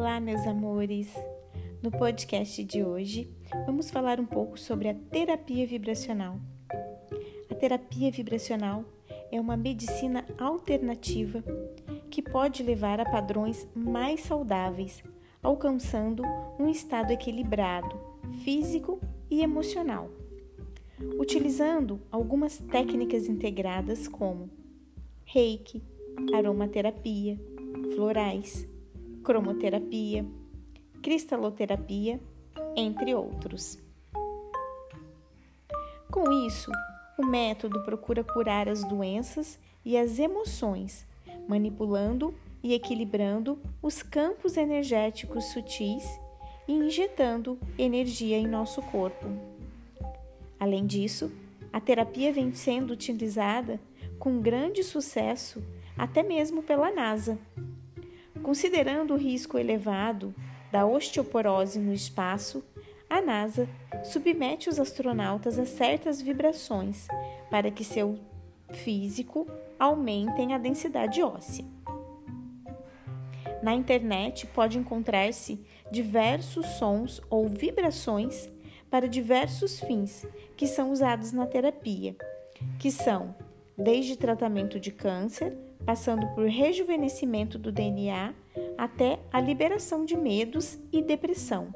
Olá, meus amores! No podcast de hoje, vamos falar um pouco sobre a terapia vibracional. A terapia vibracional é uma medicina alternativa que pode levar a padrões mais saudáveis, alcançando um estado equilibrado, físico e emocional. Utilizando algumas técnicas integradas como reiki, aromaterapia, florais, cromoterapia, cristaloterapia, entre outros. Com isso, o método procura curar as doenças e as emoções, manipulando e equilibrando os campos energéticos sutis e injetando energia em nosso corpo. Além disso, a terapia vem sendo utilizada com grande sucesso até mesmo pela NASA. Considerando o risco elevado da osteoporose no espaço, a NASA submete os astronautas a certas vibrações para que seu físico aumentem a densidade óssea. Na internet pode encontrar-se diversos sons ou vibrações para diversos fins que são usados na terapia, que são desde tratamento de câncer, passando por rejuvenescimento do DNA até a liberação de medos e depressão.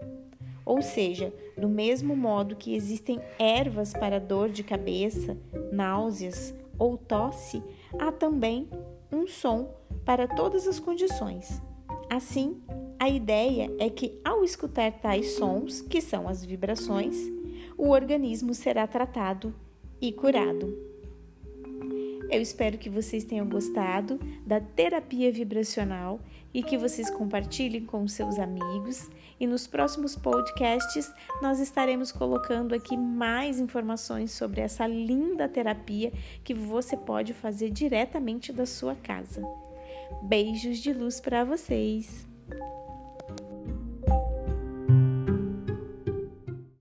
Ou seja, do mesmo modo que existem ervas para dor de cabeça, náuseas ou tosse, há também um som para todas as condições. Assim, a ideia é que ao escutar tais sons, que são as vibrações, o organismo será tratado e curado. Eu espero que vocês tenham gostado da terapia vibracional e que vocês compartilhem com seus amigos. E nos próximos podcasts nós estaremos colocando aqui mais informações sobre essa linda terapia que você pode fazer diretamente da sua casa. Beijos de luz para vocês!